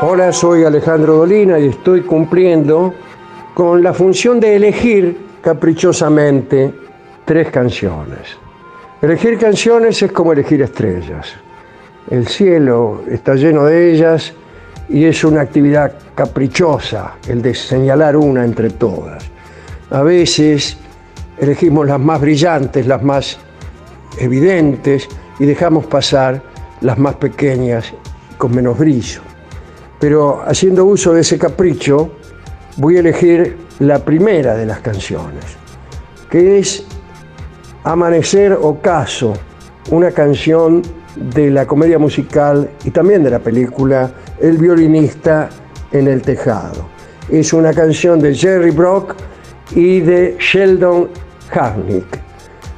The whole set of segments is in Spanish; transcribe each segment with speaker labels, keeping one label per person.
Speaker 1: Hola, soy Alejandro Dolina y estoy cumpliendo con la función de elegir caprichosamente tres canciones. Elegir canciones es como elegir estrellas. El cielo está lleno de ellas y es una actividad caprichosa el de señalar una entre todas. A veces elegimos las más brillantes, las más evidentes y dejamos pasar las más pequeñas con menos brillo. Pero haciendo uso de ese capricho, voy a elegir la primera de las canciones, que es Amanecer Ocaso, una canción de la comedia musical y también de la película El violinista en el tejado. Es una canción de Jerry Brock y de Sheldon Harnick.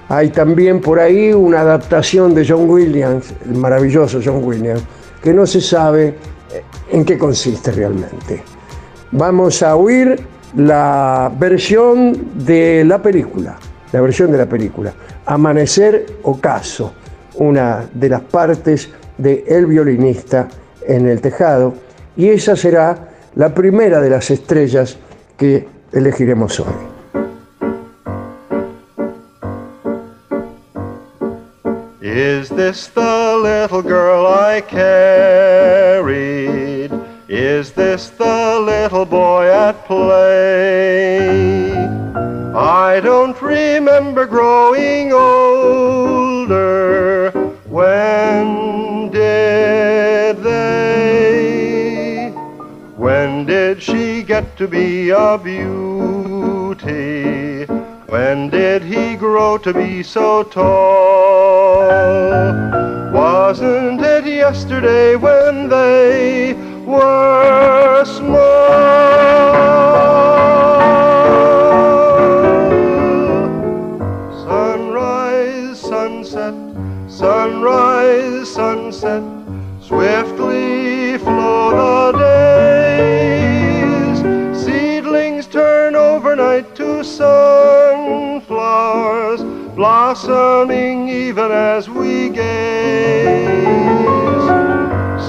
Speaker 1: Hay también por ahí una adaptación de John Williams, el maravilloso John Williams, que no se sabe en qué consiste realmente. Vamos a oír la versión de la película, la versión de la película, Amanecer Ocaso, una de las partes de El violinista en el tejado, y esa será la primera de las estrellas que elegiremos hoy.
Speaker 2: Is this the little girl I carried? Is this the little boy at play? I don't remember growing older. When did they? When did she get to be a beauty? When did he grow to be so tall? Wasn't it yesterday when they were small? Sunrise, sunset, sunrise, sunset, swiftly flow the days. Seedlings turn overnight to sunflowers, blossoming even as we gaze.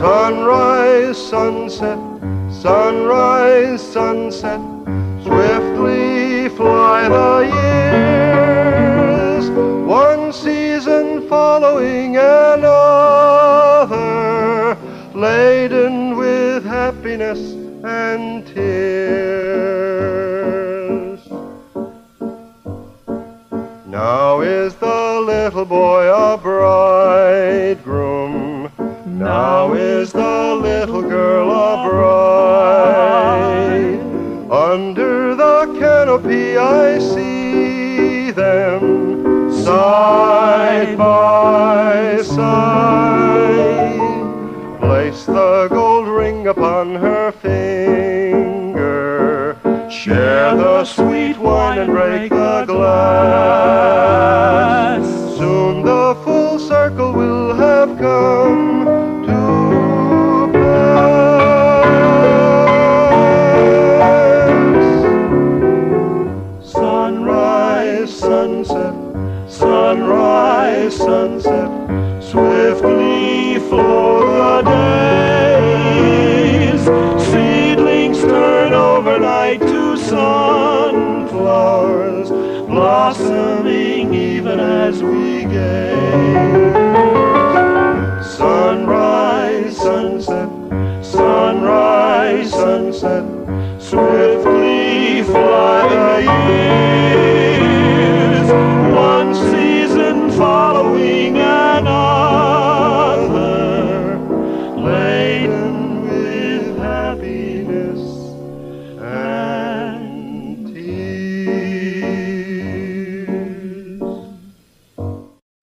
Speaker 2: Sunrise, sunset, sunrise, sunset, swiftly fly the years. One season following another, laden with happiness and tears. Now is the little boy a upon her finger. Share the sweet wine and break the glass. Soon the full circle will have come to pass. Sunrise, sunset, sunrise, sunset, swiftly flow as we gaze. Sunrise, sunset, sunrise, sunset, swiftly fly the years. One season following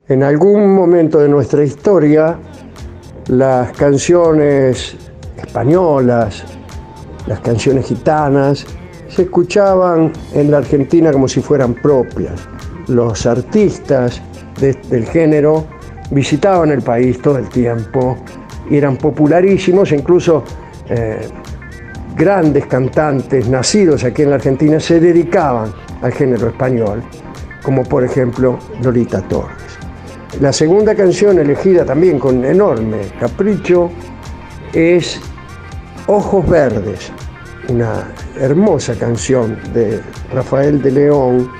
Speaker 1: En algún momento de nuestra historia, las canciones españolas, las canciones gitanas, se escuchaban en la Argentina como si fueran propias. Los artistas de- del género visitaban el país todo el tiempo y eran popularísimos, incluso eh, grandes cantantes nacidos aquí en la Argentina se dedicaban al género español, como por ejemplo Lolita Torres. La segunda canción elegida también con enorme capricho es Ojos Verdes, una hermosa canción de Rafael de León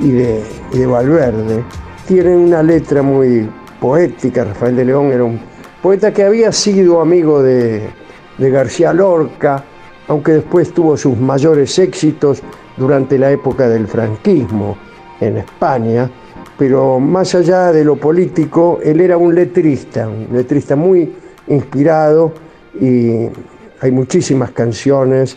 Speaker 1: y de, Valverde. Tiene una letra muy poética. Rafael de León era un poeta que había sido amigo de, de García Lorca, aunque después tuvo sus mayores éxitos durante la época del franquismo en España, pero más allá de lo político, él era un letrista, un letrista muy inspirado y hay muchísimas canciones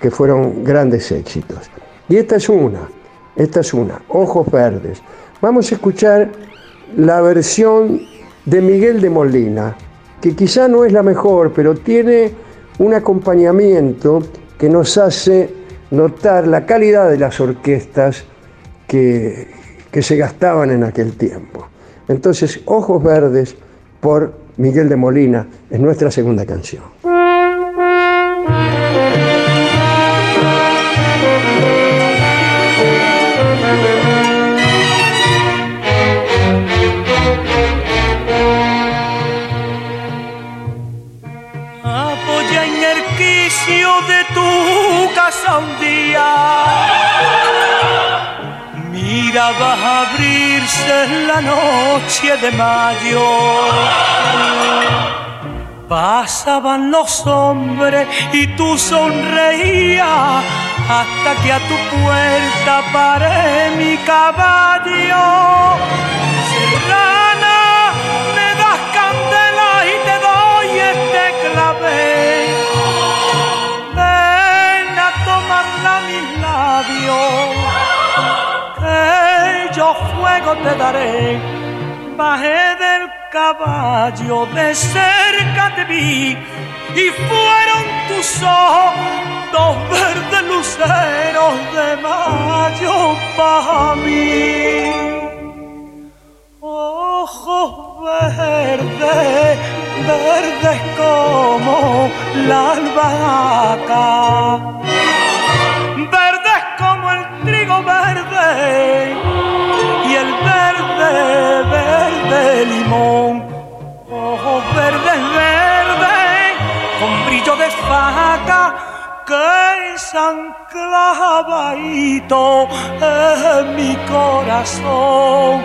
Speaker 1: que fueron grandes éxitos. Y esta es una, esta es una, Ojos Verdes. Vamos a escuchar la versión de Miguel de Molina, que quizá no es la mejor, pero tiene un acompañamiento que nos hace notar la calidad de las orquestas que, que se gastaban en aquel tiempo. Entonces, Ojos Verdes por Miguel de Molina es nuestra segunda canción.
Speaker 3: Noche de mayo. Pasaban los hombres y tú sonreías hasta que a tu puerta paré mi caballo. Serrana, me das candela y te doy este clave. Ven a tomarla a mis labios, que yo fuego te daré. Bajé del caballo, de cerca te vi y fueron tus ojos dos verdes luceros de mayo para mí. Ojos verdes, verdes como la albahaca, verdes como el trigo verde verde limón. Ojos verdes, verdes, con brillo de faca que San clavadito en mi corazón.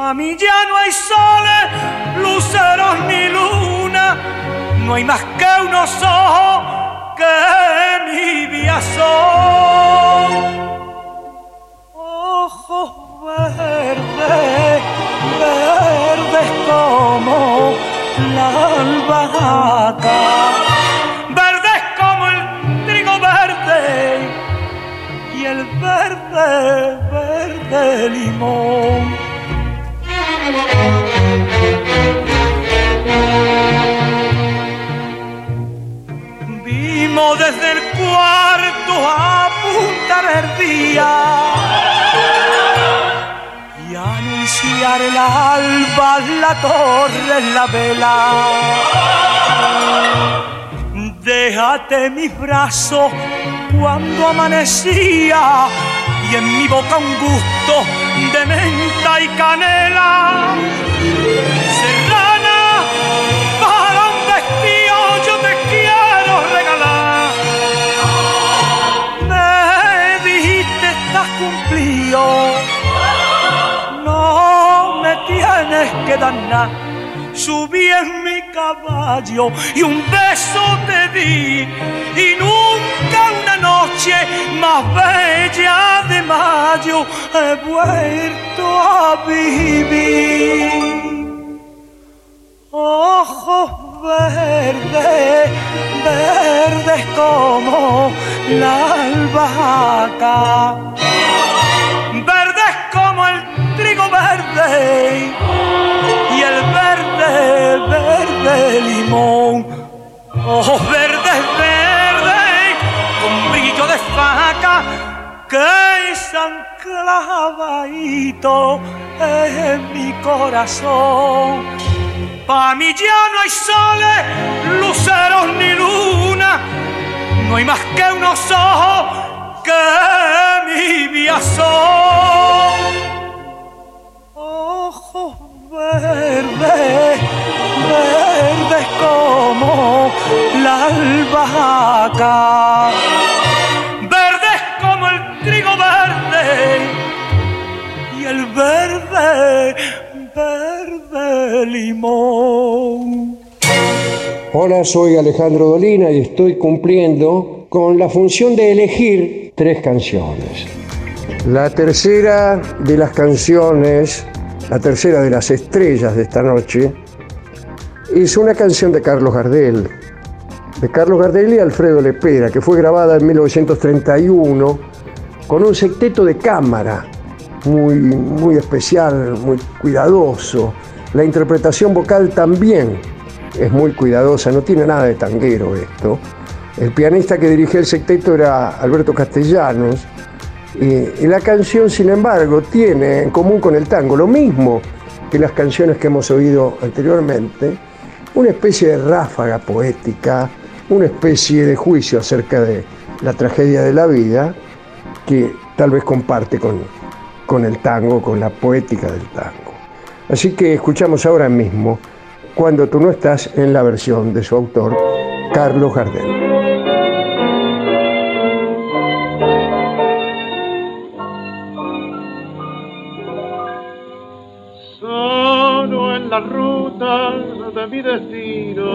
Speaker 3: A mí ya no hay soles, luceros ni luna, no hay más que unos ojos que mi vida son. Ojos verdes cuarto a apuntar el día y anunciar el alba, la torre, la vela. Déjate mis brazos cuando amanecía y en mi boca un gusto de menta y canela. Cumplido, no me tienes que dar nada. Subí en mi caballo y un beso te di y nunca una noche más bella de mayo he vuelto a vivir. Ojos verdes, verdes como la albahaca, Ojos verdes, verdes, con brillo de faca, que San clavadito en mi corazón. Pa' mí ya no hay soles, luceros ni luna, no hay más que unos ojos que mi vida son. Ojos verdes, verdes como la albahaca. Verdes como el trigo verde y el verde, verde limón.
Speaker 1: Hola, soy Alejandro Dolina y estoy cumpliendo con la función de elegir tres canciones. La tercera de las canciones, la tercera de las estrellas de esta noche, es una canción de Carlos Gardel, de Carlos Gardel y Alfredo Lepera, que fue grabada en 1931 con un secteto de cámara muy, muy especial, muy cuidadoso. La interpretación vocal también es muy cuidadosa, no tiene nada de tanguero esto. El pianista que dirigía el secteto era Alberto Castellanos, y la canción, sin embargo, tiene en común con el tango lo mismo que las canciones que hemos oído anteriormente, una especie de ráfaga poética, una especie de juicio acerca de la tragedia de la vida que tal vez comparte con, con el tango, con la poética del tango. Así que escuchamos ahora mismo Cuando tú no estás en la versión de su autor, Carlos Gardel.
Speaker 4: solo en la ruta mi destino,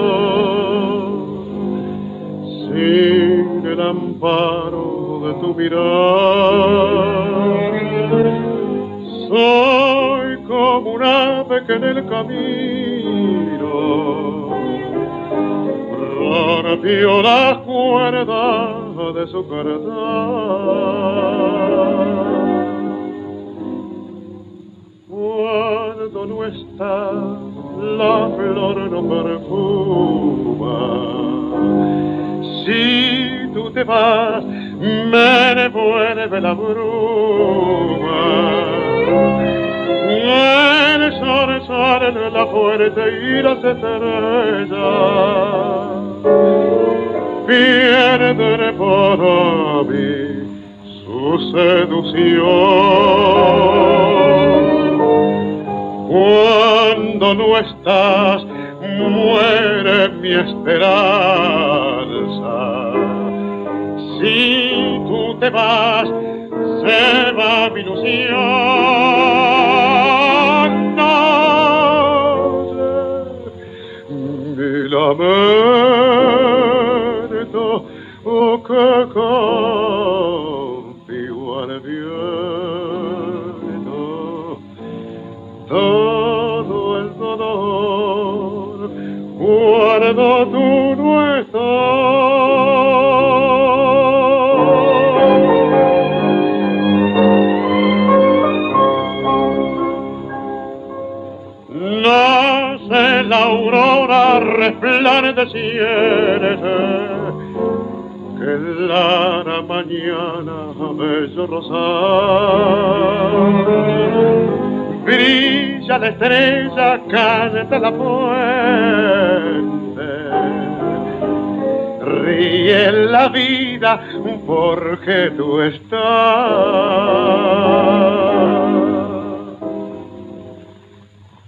Speaker 4: sin el amparo de tu mirar. Soy como un ave que en el camino rompió la cuerda de su carta cuando no está la flor no perfuma. Si tú te vas, me devuelve la bruma. El sol sale de la fuerte y las estrellas pierden por mí su seducción. Cuando no estás, muere mi esperanza. Si tú te vas, se va mi ilusión. Aurora resplandeciente que la mañana bello rosal brilla la estrella, canta la fuente. Ríe la vida porque tú estás.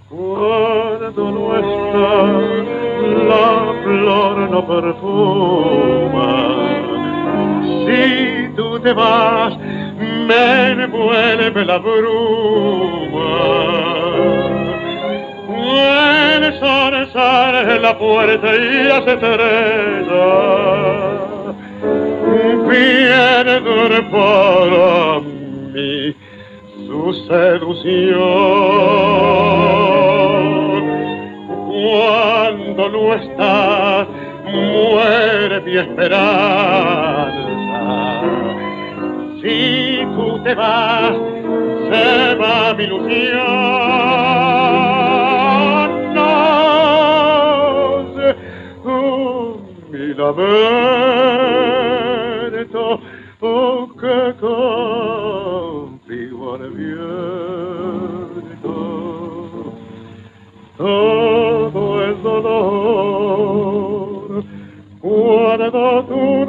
Speaker 4: Cuando no estás, flor no perfuma. Si tú te vas, me envuelve la bruma. El sol sale en la puerta y las estrellas pierden para mí su seducción. Cuando no estás, muere mi esperanza si tú te vas, se va mi ilusión. No oh, mi lamento, oh, que contigo al viento, dolor. Cuando tu